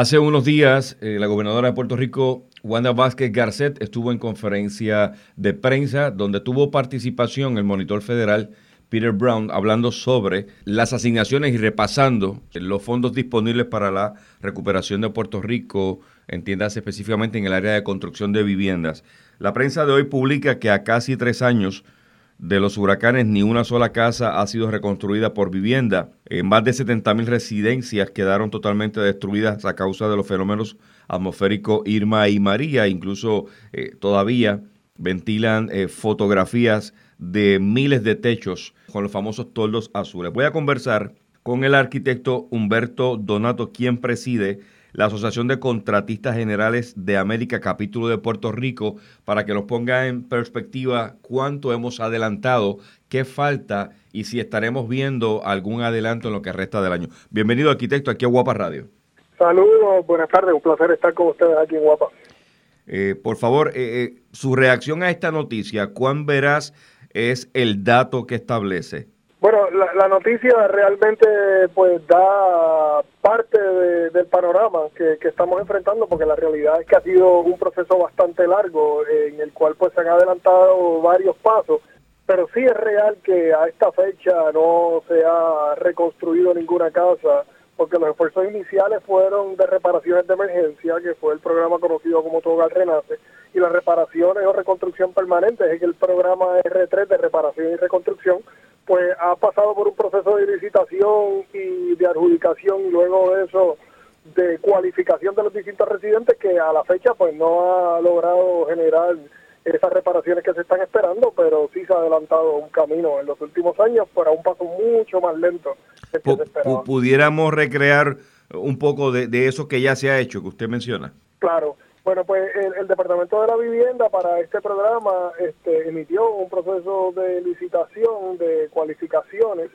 Hace unos días, eh, la gobernadora de Puerto Rico, Wanda Vázquez Garcet, estuvo en conferencia de prensa donde tuvo participación el monitor federal Peter Brown hablando sobre las asignaciones y repasando los fondos disponibles para la recuperación de Puerto Rico, entiendas específicamente en el área de construcción de viviendas. La prensa de hoy publica que a casi tres años de los huracanes ni una sola casa ha sido reconstruida por vivienda. Eh, más de 70 mil residencias quedaron totalmente destruidas a causa de los fenómenos atmosféricos Irma y María. Incluso eh, todavía ventilan eh, fotografías de miles de techos con los famosos toldos azules. Voy a conversar con el arquitecto Humberto Donato, quien preside la Asociación de Contratistas Generales de América, capítulo de Puerto Rico, para que nos ponga en perspectiva cuánto hemos adelantado, qué falta y si estaremos viendo algún adelanto en lo que resta del año. Bienvenido, arquitecto, aquí a Guapa Radio. Saludos, buenas tardes, un placer estar con ustedes aquí en Guapa. Eh, por favor, eh, eh, su reacción a esta noticia, ¿cuán veraz es el dato que establece? Bueno, la, noticia realmente pues da parte del panorama que, estamos enfrentando porque la realidad es que ha sido un proceso bastante largo en el cual pues se han adelantado varios pasos, pero sí es real que a esta fecha no se ha reconstruido ninguna casa porque los esfuerzos iniciales fueron de reparaciones de emergencia, que fue el programa conocido como Todo Renace, y las reparaciones o reconstrucción permanente, es el programa R3 de reparación y reconstrucción, pues ha pasado por un proceso de licitación y de adjudicación y luego de eso de cualificación de los distintos residentes que a la fecha pues no ha logrado generar esas reparaciones que se están esperando, pero sí se ha adelantado un camino en los últimos años, pero a un paso mucho más lento. que se. ¿Pudiéramos recrear un poco de, de eso que ya se ha hecho, que usted menciona? Claro. Bueno, pues el, Departamento de la Vivienda para este programa este, emitió un proceso de licitación de cualificaciones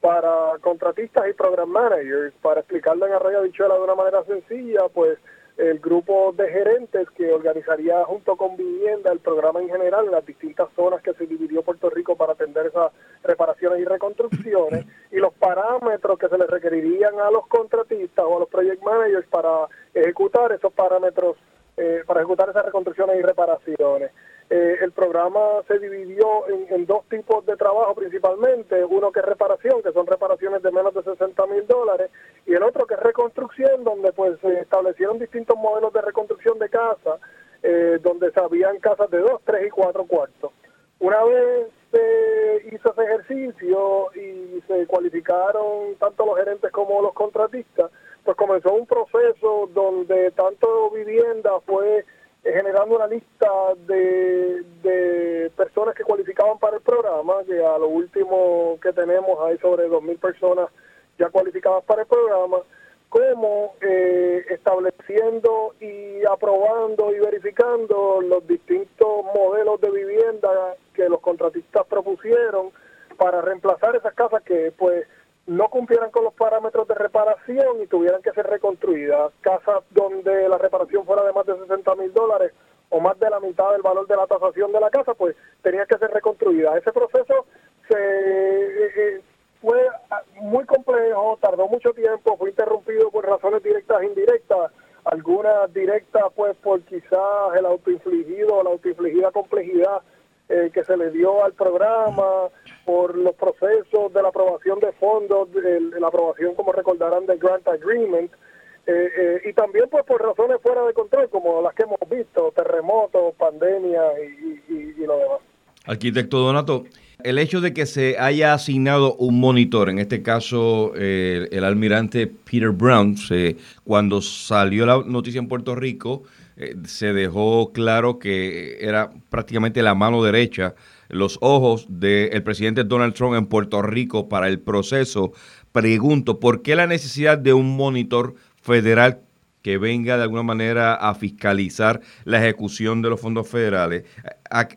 para contratistas y program managers. Para explicarlo en Arroyo Bichuela de una manera sencilla, pues el grupo de gerentes que organizaría junto con Vivienda el programa en general en las distintas zonas que se dividió Puerto Rico para atender esas reparaciones y reconstrucciones y los parámetros que se les requerirían a los contratistas o a los project managers para ejecutar esos parámetros eh, para ejecutar esas reconstrucciones y reparaciones. Eh, el programa se dividió en, dos tipos de trabajo principalmente, uno que es reparación, que son reparaciones de menos de 60 mil dólares, y el otro que es reconstrucción, donde pues se establecieron distintos modelos de reconstrucción de casa, eh, donde se habían casas de dos, tres y cuatro cuartos. Una vez se hizo ese ejercicio y se cualificaron tanto los gerentes como los contratistas, pues comenzó un proceso donde tanto vivienda fue eh, generando una lista de, de personas que cualificaban para el programa, que a lo último que tenemos hay sobre 2.000 personas ya cualificadas para el programa, como eh, estableciendo y aprobando y verificando los distintos modelos de vivienda que los contratistas propusieron para reemplazar esas casas que pues no cumplieran con los parámetros de reparación y tuvieran que ser reconstruidas. Casas donde la reparación fuera de más de 60 mil dólares o más de la mitad del valor de la tasación de la casa, pues tenía que ser reconstruida. Ese proceso se eh, eh, fue ah, muy complejo, tardó mucho tiempo, fue interrumpido por razones directas e indirectas, algunas directas pues por quizás el autoinfligido, la autoinfligida complejidad eh, que se le dio al programa, por los procesos de la aprobación de fondos, la aprobación, como recordarán, del Grant Agreement, eh, eh, y también pues por razones fuera de control, como las que hemos visto, terremotos, pandemia y, lo demás. Arquitecto Donato, el hecho de que se haya asignado un monitor, en este caso el almirante Peter Brown, cuando salió la noticia en Puerto Rico, eh, se dejó claro que era prácticamente la mano derecha, los ojos del presidente Donald Trump en Puerto Rico para el proceso. Pregunto, ¿por qué la necesidad de un monitor federal que venga de alguna manera a fiscalizar la ejecución de los fondos federales? ¿A,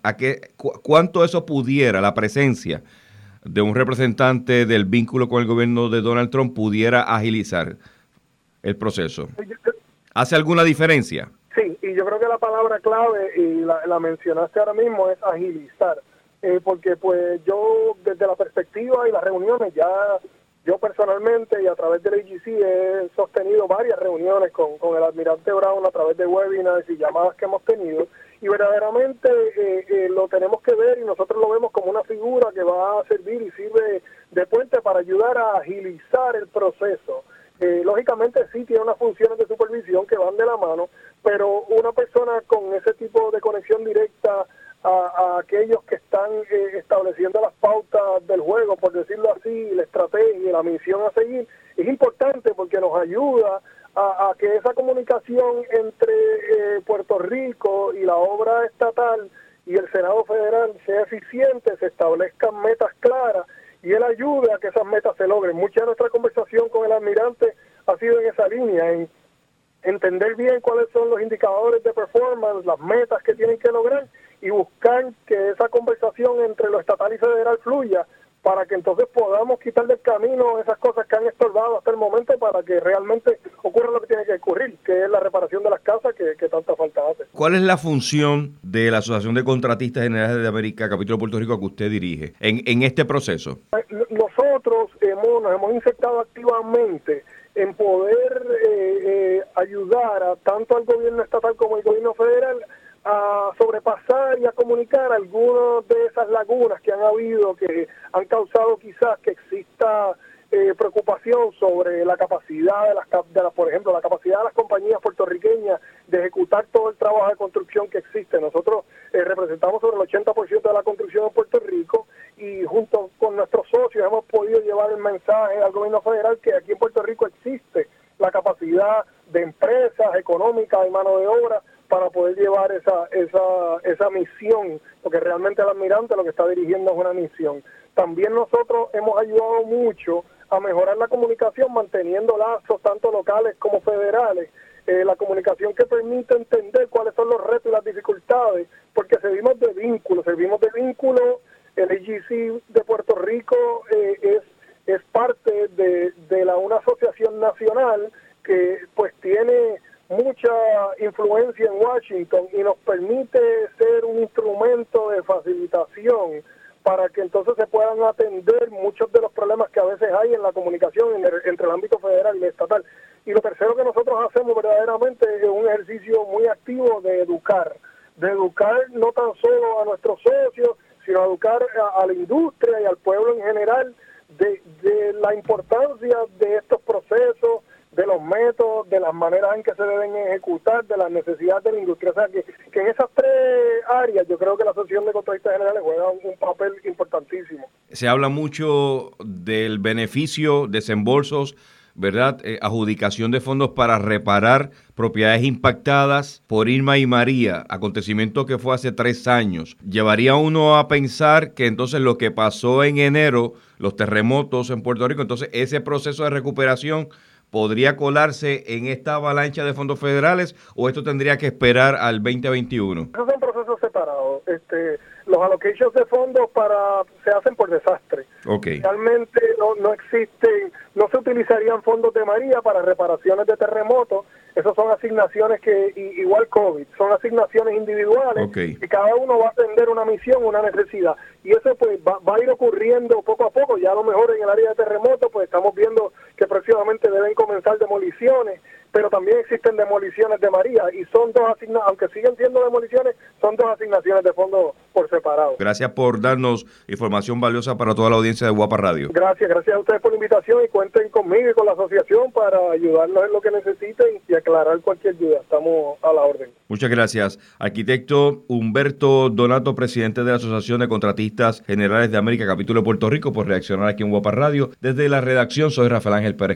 ¿Cuánto eso pudiera, la presencia de un representante del vínculo con el gobierno de Donald Trump pudiera agilizar el proceso? ¿Hace alguna diferencia? Sí, y yo creo que la palabra clave, y la, mencionaste ahora mismo, es agilizar. Eh, porque pues yo desde la perspectiva y las reuniones ya Yo personalmente y a través del AGC he sostenido varias reuniones con, con el almirante Brown a través de webinars y llamadas que hemos tenido y verdaderamente eh, eh, lo tenemos que ver y nosotros lo vemos como una figura que va a servir y sirve de puente para ayudar a agilizar el proceso. Eh, lógicamente sí tiene unas funciones de supervisión que van de la mano, pero una persona con ese tipo de conexión directa a, aquellos que están estableciendo las pautas del juego, por decirlo así, la estrategia la misión a seguir, es importante porque nos ayuda a, que esa comunicación entre eh, Puerto Rico y la obra estatal y el Senado Federal sea eficiente, se establezcan metas claras y él ayude a que esas metas se logren. Mucha de nuestra conversación con el almirante ha sido en esa línea, en entender bien cuáles son los indicadores de performance, las metas que tienen que lograr y buscar que esa conversación entre lo estatal y federal fluya para que entonces podamos quitar del camino esas cosas que han estorbado hasta el momento para que realmente ocurra lo que tiene que ocurrir, que es la reparación de las casas que, tanta falta hace. ¿Cuál es la función de la Asociación de Contratistas Generales de América, capítulo Puerto Rico, que usted dirige en, en este proceso? Eh, nosotros hemos, nos hemos insertado activamente en poder eh, eh, ayudar a tanto al gobierno estatal como al gobierno federal a sobrepasar y a comunicar algunas de esas lagunas que han habido, que han causado quizás que exista eh, preocupación sobre la capacidad de las, de las, por ejemplo, la capacidad de las compañías puertorriqueñas de ejecutar todo el trabajo de construcción que existe. Nosotros eh, representamos sobre el 80% de la construcción en Puerto Rico y junto con nuestros socios hemos podido llevar el mensaje al gobierno federal que aquí en Puerto Rico existe la capacidad de empresas económicas y mano de obra para poder llevar esa, esa, esa misión, porque lo que está dirigiendo es una misión. También nosotros hemos ayudado mucho a mejorar la comunicación manteniendo lazos tanto locales como federales, eh, la comunicación que permite entender cuáles son los retos y las dificultades, porque servimos de vínculo, servimos de vínculo, el AGC de Puerto Rico eh, es, es parte de, de la, una asociación nacional que pues tiene mucha influencia en Washington y nos permite ser un instrumento de facilitación para que entonces se puedan atender muchos de los problemas que a veces hay en la comunicación entre el ámbito federal y estatal. Y lo tercero que nosotros hacemos verdaderamente es un ejercicio muy activo de educar, de educar no tan solo a nuestros socios, sino educar a, a la industria y al pueblo en general de, de la importancia de estos procesos, de los métodos, de las maneras en que se deben ejecutar, de las necesidades de la industria. O sea, que, que en esas tres áreas yo creo que la Asociación de Contratistas Generales juega un, papel importantísimo. Se habla mucho del beneficio, desembolsos, ¿verdad? Eh, adjudicación de fondos para reparar propiedades impactadas por Irma y María, acontecimiento que fue hace tres años. Llevaría uno a pensar que entonces lo que pasó en enero, los terremotos en Puerto Rico, entonces ese proceso de recuperación podría colarse en esta avalancha de fondos federales o esto tendría que esperar al 2021? Esos son procesos separados. Este, los allocations de fondos para se hacen por desastre. Realmente no, no existen, no se utilizarían fondos de María para reparaciones de terremotos. Esas son asignaciones que, igual COVID, son asignaciones individuales y cada uno va a atender una misión, una necesidad. Y eso pues va, va, a ir ocurriendo poco a poco. Ya a lo mejor en el área de terremotos pues estamos viendo que próximamente deben comenzar demoliciones pero también existen demoliciones de María y son dos asignaciones, aunque siguen siendo demoliciones, son dos asignaciones de fondo por separado. Gracias por darnos información valiosa para toda la audiencia de Guapa Radio. Gracias, gracias a ustedes por la invitación y cuenten conmigo y con la asociación para ayudarnos en lo que necesiten y aclarar cualquier duda. Estamos a la orden. Muchas gracias. Arquitecto Humberto Donato, presidente de la Asociación de Contratistas Generales de América, capítulo de Puerto Rico, por reaccionar aquí en Guapa Radio. Desde la redacción soy Rafael Ángel Pérez.